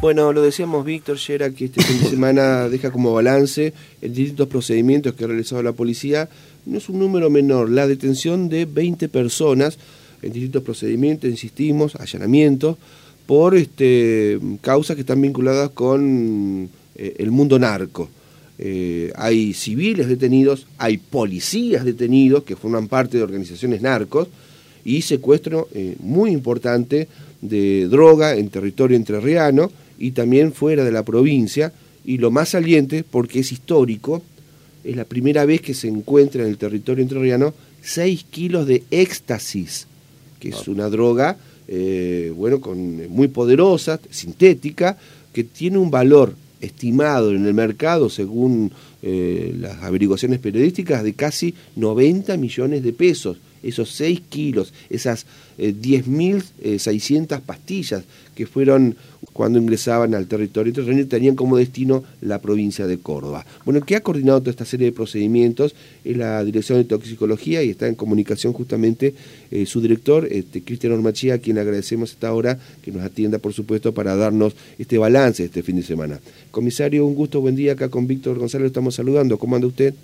Bueno, lo decíamos Víctor Yera que este fin de semana deja como balance en distintos procedimientos que ha realizado la policía. No es un número menor, la detención de 20 personas en distintos procedimientos, insistimos, allanamientos, por este, causas que están vinculadas con eh, el mundo narco. Eh, hay civiles detenidos, hay policías detenidos que forman parte de organizaciones narcos y secuestro eh, muy importante de droga en territorio entrerriano y también fuera de la provincia. Y lo más saliente, porque es histórico, es la primera vez que se encuentra en el territorio entrerriano 6 kilos de éxtasis, que es una droga eh, bueno, con, muy poderosa, sintética, que tiene un valor estimado en el mercado, según eh, las averiguaciones periodísticas, de casi 90 millones de pesos esos 6 kilos, esas 10.600 eh, eh, pastillas que fueron cuando ingresaban al territorio terreno tenían como destino la provincia de Córdoba. Bueno, que ha coordinado toda esta serie de procedimientos es la Dirección de Toxicología y está en comunicación justamente eh, su director, este, Cristian Ormachía, a quien agradecemos esta hora que nos atienda, por supuesto, para darnos este balance este fin de semana. Comisario, un gusto, buen día, acá con Víctor González, estamos saludando. ¿Cómo anda usted?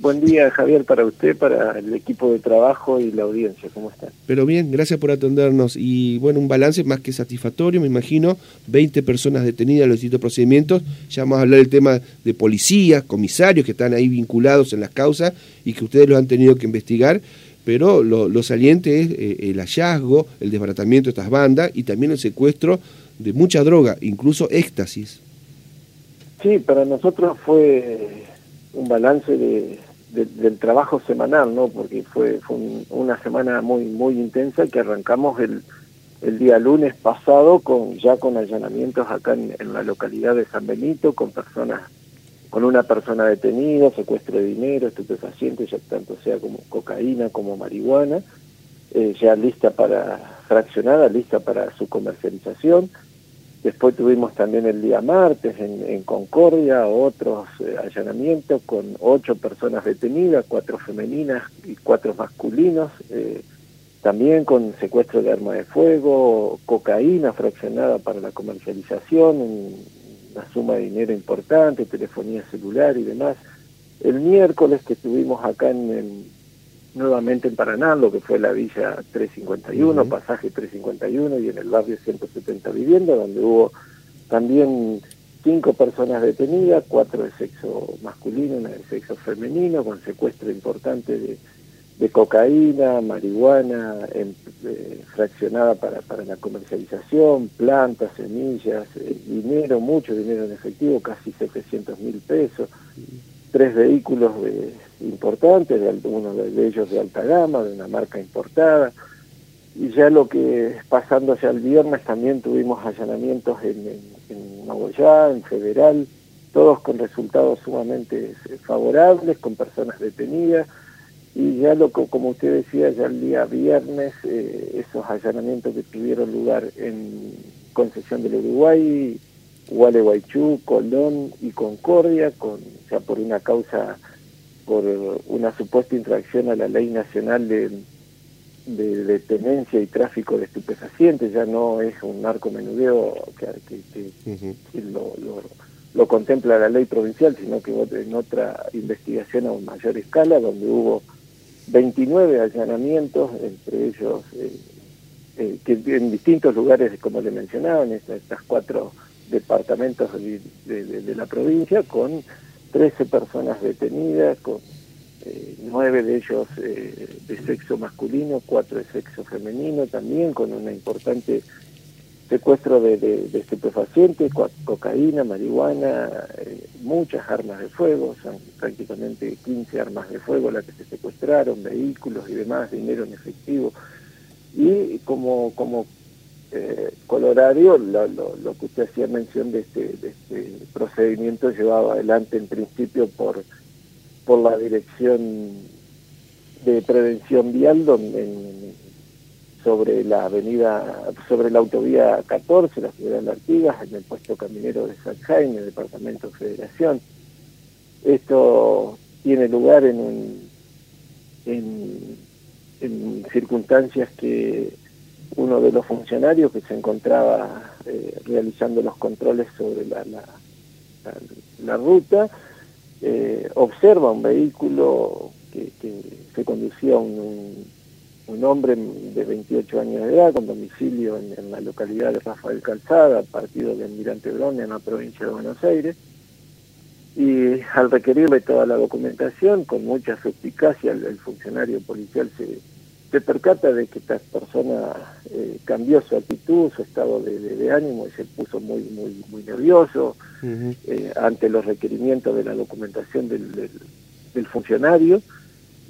Buen día, Javier, para usted, para el equipo de trabajo y la audiencia. ¿Cómo están? Pero bien, gracias por atendernos. Y bueno, un balance más que satisfactorio, me imagino. 20 personas detenidas en los distintos procedimientos. Ya vamos a hablar del tema de policías, comisarios que están ahí vinculados en las causas y que ustedes lo han tenido que investigar. Pero lo, saliente es eh, el hallazgo, el desbaratamiento de estas bandas y también el secuestro de mucha droga, incluso éxtasis. Sí, para nosotros fue un balance de, del trabajo semanal, ¿no? Porque fue, fue una semana muy muy intensa que arrancamos el, el día lunes pasado con ya con allanamientos acá en, la localidad de San Benito con personas con una persona detenida, secuestro de dinero, estupefacientes, ya tanto sea como cocaína como marihuana, eh, ya lista para fraccionada, lista para su comercialización Después tuvimos también el día martes en, Concordia otros eh, allanamientos con ocho personas detenidas, cuatro femeninas y cuatro masculinos, eh, también con secuestro de arma de fuego, cocaína fraccionada para la comercialización, una suma de dinero importante, telefonía celular y demás. El miércoles que estuvimos acá en nuevamente en Paraná, lo que fue la Villa 351, pasaje 351 y en el barrio 170 vivienda, donde hubo también cinco personas detenidas, cuatro de sexo masculino, una de sexo femenino, con secuestro importante de, cocaína, marihuana eh, fraccionada para, para la comercialización, plantas, semillas, eh, dinero, mucho dinero en efectivo, casi 700 mil pesos, tres vehículos importantes, de, uno de ellos de alta gama, de una marca importada. Y ya lo que pasando hacia el viernes también tuvimos allanamientos en, en, en en Federal, todos con resultados sumamente eh, favorables, con personas detenidas. Y ya lo como usted decía, ya el día viernes, eh, esos allanamientos que tuvieron lugar en Concesión del Uruguay, Gualeguaychú, Colón y Concordia, con, ya por una causa por una supuesta infracción a la ley nacional de, de, tenencia y tráfico de estupefacientes, ya no es un narcomenudeo que, que, lo, lo, contempla la ley provincial, sino que en otra investigación a mayor escala, donde hubo 29 allanamientos, entre ellos eh, eh, que en distintos lugares, como le mencionaba, en estas, cuatro departamentos de, la provincia, con 13 personas detenidas, con eh, nueve de ellos eh, de sexo masculino, cuatro de sexo femenino, también con un importante secuestro de, de, estupefacientes, cocaína, marihuana, eh, muchas armas de fuego, son prácticamente 15 armas de fuego las que se secuestraron, vehículos y demás, dinero en efectivo. Y como, como eh, colorario, lo, que usted hacía mención de este, este procedimiento llevado adelante en principio por, por la Dirección de Prevención Vial donde, sobre la avenida, sobre la autovía 14, la de Artigas, en el puesto caminero de San Jaime, Departamento de Federación. Esto tiene lugar en, en, en circunstancias que uno de los funcionarios que se encontraba eh, realizando los controles sobre la, la, ruta, eh, observa un vehículo que, se conducía un, un, hombre de 28 años de edad con domicilio en, la localidad de Rafael Calzada, partido de Almirante Bronia en la provincia de Buenos Aires, y al requerirle toda la documentación, con mucha suspicacia, el funcionario policial se se percata de que esta persona eh, cambió su actitud, su estado de, ánimo y se puso muy muy muy nervioso eh, ante los requerimientos de la documentación del, funcionario.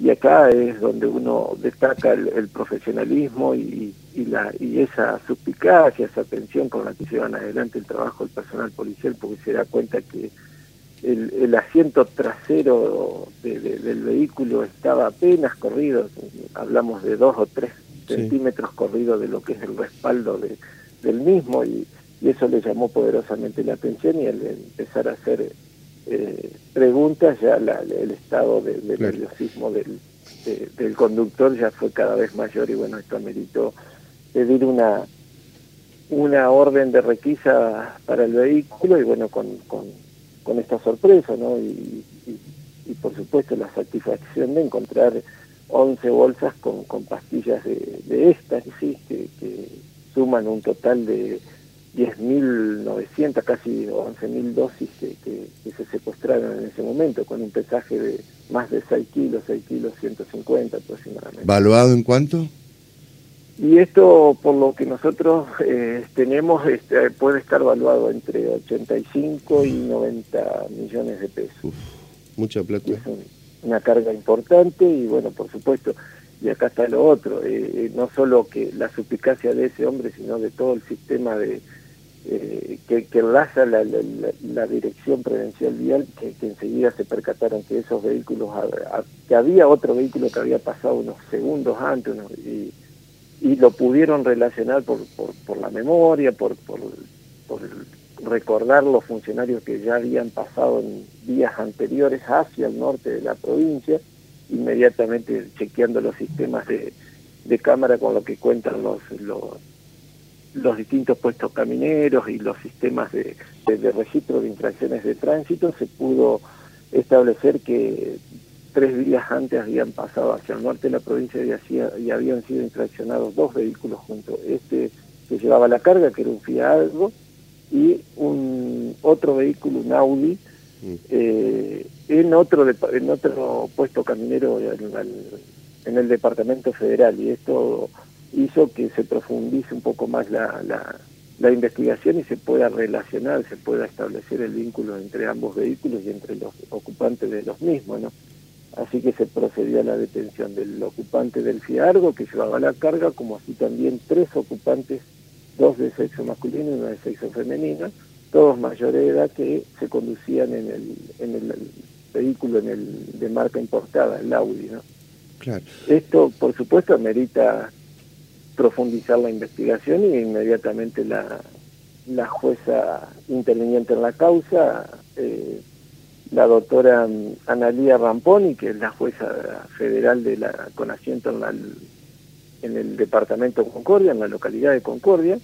Y acá es donde uno destaca el, profesionalismo y, y, la, y esa suspicacia, esa atención con la que llevan adelante el trabajo del personal policial porque se da cuenta que el, asiento trasero del vehículo estaba apenas corrido, hablamos de dos o tres centímetros corrido de lo que es el respaldo del mismo y, eso le llamó poderosamente la atención y al empezar a hacer eh, preguntas ya el estado de, nerviosismo del, del conductor ya fue cada vez mayor y bueno, esto ameritó pedir una una orden de requisa para el vehículo y bueno, con con esta sorpresa, ¿no? Y, por supuesto la satisfacción de encontrar 11 bolsas con, con pastillas de, de éxtasis que, que suman un total de 10.900, casi 11.000 dosis que, que, se secuestraron en ese momento, con un pesaje de más de 6 kilos, 6 kilos 150 aproximadamente. ¿Valuado en cuánto? Y esto, por lo que nosotros eh, tenemos, este, puede estar valuado entre 85 y 90 millones de pesos. mucha plata. Una carga importante y bueno, por supuesto, y acá está lo otro, eh, eh, no solo que la suplicacia de ese hombre, sino de todo el sistema de que, que enlaza la, dirección prevencial vial, que, enseguida se percataron que esos vehículos, que había otro vehículo que había pasado unos segundos antes, y lo pudieron relacionar por, por, la memoria, por, por, recordar los funcionarios que ya habían pasado en días anteriores hacia el norte de la provincia, inmediatamente chequeando los sistemas de, de cámara con lo que cuentan los, los, los distintos puestos camineros y los sistemas de, de registro de infracciones de tránsito, se pudo establecer que tres días antes habían pasado hacia el norte de la provincia y, habían sido infraccionados dos vehículos juntos. Este que llevaba la carga, que era un Fiat y un otro vehículo, un Audi, eh, en otro en otro puesto caminero en, el departamento federal. Y esto hizo que se profundice un poco más la, la, la investigación y se pueda relacionar, se pueda establecer el vínculo entre ambos vehículos y entre los ocupantes de los mismos, ¿no? Así que se procedió a la detención del ocupante del Fiargo que llevaba la carga, como así también tres ocupantes, dos de sexo masculino y uno de sexo femenino, todos mayores de edad que se conducían en el, en el vehículo en el, de marca importada, el Audi. ¿no? Claro. Esto, por supuesto, amerita profundizar la investigación y inmediatamente la, la jueza interviniente en la causa eh, la doctora Analía Ramponi, que es la jueza federal de la con asiento en, en el departamento de Concordia, en la localidad de Concordia,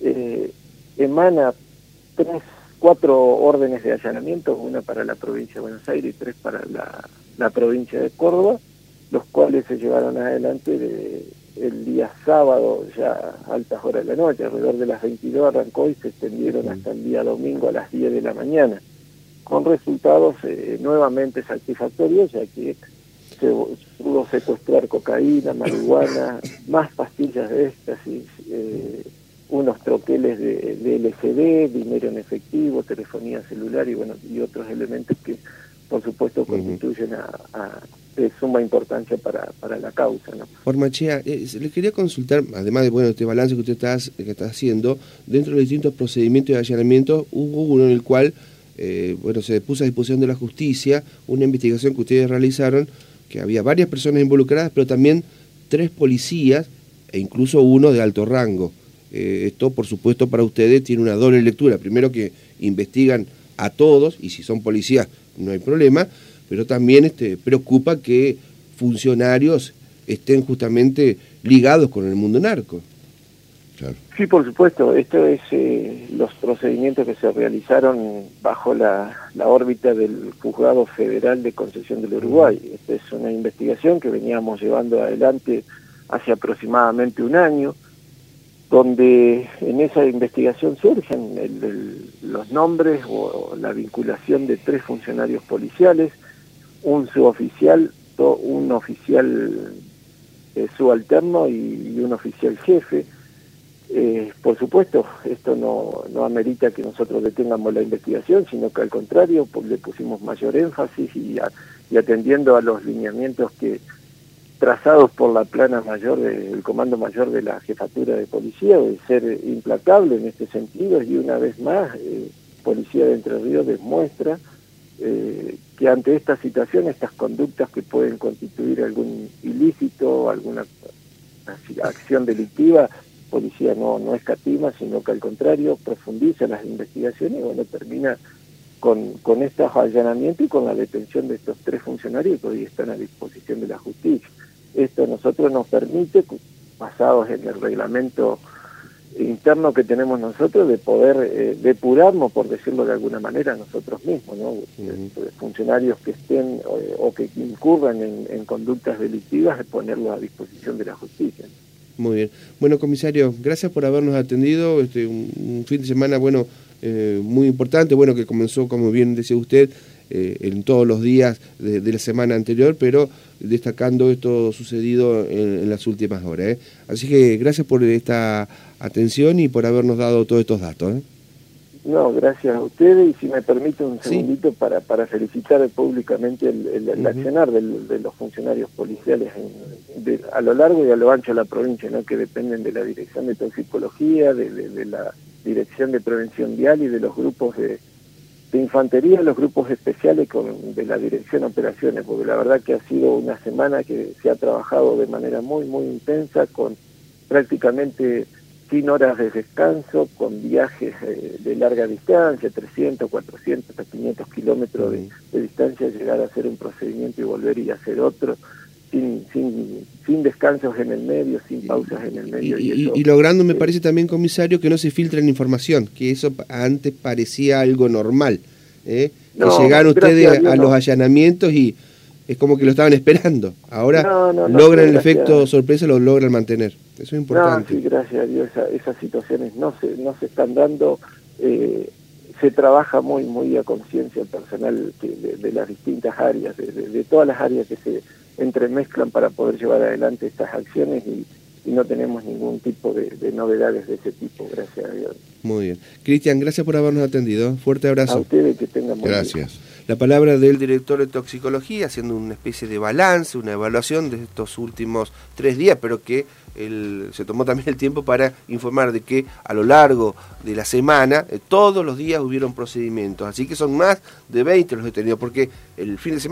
eh, emana tres, cuatro órdenes de allanamiento, una para la provincia de Buenos Aires y tres para la, la provincia de Córdoba, los cuales se llevaron adelante de, el día sábado, ya a altas horas de la noche, alrededor de las 22 arrancó y se extendieron hasta el día domingo a las 10 de la mañana. Con resultados eh, nuevamente satisfactorios, ya que se pudo secuestrar cocaína, marihuana, más pastillas de éxtasis, eh, unos troqueles de, de, LCD, dinero en efectivo, telefonía celular y bueno y otros elementos que por supuesto constituyen a, de suma importancia para, para la causa. ¿no? Por Machea, eh, le quería consultar, además de bueno este balance que usted está, que está haciendo, dentro de los distintos procedimientos de allanamiento hubo uno en el cual eh, bueno, se puso a disposición de la justicia una investigación que ustedes realizaron, que había varias personas involucradas, pero también tres policías e incluso uno de alto rango. Eh, esto, por supuesto, para ustedes tiene una doble lectura. Primero que investigan a todos, y si son policías no hay problema, pero también este, preocupa que funcionarios estén justamente ligados con el mundo narco. Sí, por supuesto. Esto es eh, los procedimientos que se realizaron bajo la, órbita del Juzgado Federal de Concesión del Uruguay. Esta es una investigación que veníamos llevando adelante hace aproximadamente un año, donde en esa investigación surgen los nombres o, la vinculación de tres funcionarios policiales, un suboficial, un oficial eh, subalterno y un oficial jefe. Eh, por supuesto, esto no, no amerita que nosotros detengamos la investigación, sino que al contrario, pues, le pusimos mayor énfasis y, y, atendiendo a los lineamientos que trazados por la plana mayor del Comando Mayor de la Jefatura de Policía, de ser implacable en este sentido y una vez más, eh, Policía de Entre Ríos demuestra eh, que ante esta situación, estas conductas que pueden constituir algún ilícito, alguna acción delictiva, policía no, no escatima, sino que al contrario profundiza las investigaciones y bueno, termina con, con estos allanamientos y con la detención de estos tres funcionarios que hoy están a disposición de la justicia. Esto a nosotros nos permite, basados en el reglamento interno que tenemos nosotros, de poder eh, depurarnos, por decirlo de alguna manera, nosotros mismos, ¿no? Funcionarios que estén o que incurran en, en conductas delictivas, de ponerlos a disposición de la justicia. Muy bien. Bueno, comisario, gracias por habernos atendido. Este, un, fin de semana, bueno, eh, muy importante, bueno, que comenzó, como bien decía usted, eh, en todos los días de, la semana anterior, pero destacando esto sucedido en, las últimas horas. ¿eh? Así que gracias por esta atención y por habernos dado todos estos datos. No, gracias a ustedes y si me permite un segundito para, para felicitar públicamente el, accionar de los funcionarios policiales a lo largo y a lo ancho de la provincia, ¿no? que dependen de la Dirección de Toxicología, de, la Dirección de Prevención Vial y de los grupos de, infantería, los grupos especiales con, de la Dirección de Operaciones, porque la verdad que ha sido una semana que se ha trabajado de manera muy, muy intensa con prácticamente sin horas de descanso, con viajes eh, de larga distancia, 300, 400, 500 kilómetros de, distancia, llegar a hacer un procedimiento y volver y hacer otro, sin, sin, sin descansos en el medio, sin pausas en el medio. Y, logrando, me parece también, comisario, que no se filtre la información, que eso antes parecía algo normal. ¿eh? que llegaron ustedes a, los allanamientos y es como que lo estaban esperando. Ahora logran el efecto sorpresa, lo logran mantener. Eso es importante. sí, gracias a Dios, esas situaciones no se, no se están dando. Eh, se trabaja muy muy a conciencia el personal de, las distintas áreas, de, todas las áreas que se entremezclan para poder llevar adelante estas acciones y, y no tenemos ningún tipo de, novedades de ese tipo, gracias a Dios. Muy bien. Cristian, gracias por habernos atendido. Fuerte abrazo. A ustedes que tengan Gracias. La palabra del director de toxicología, haciendo una especie de balance, una evaluación de estos últimos tres días, pero que él, se tomó también el tiempo para informar de que a lo largo de la semana, eh, todos los días hubieron procedimientos. Así que son más de 20 los detenidos, porque el fin de semana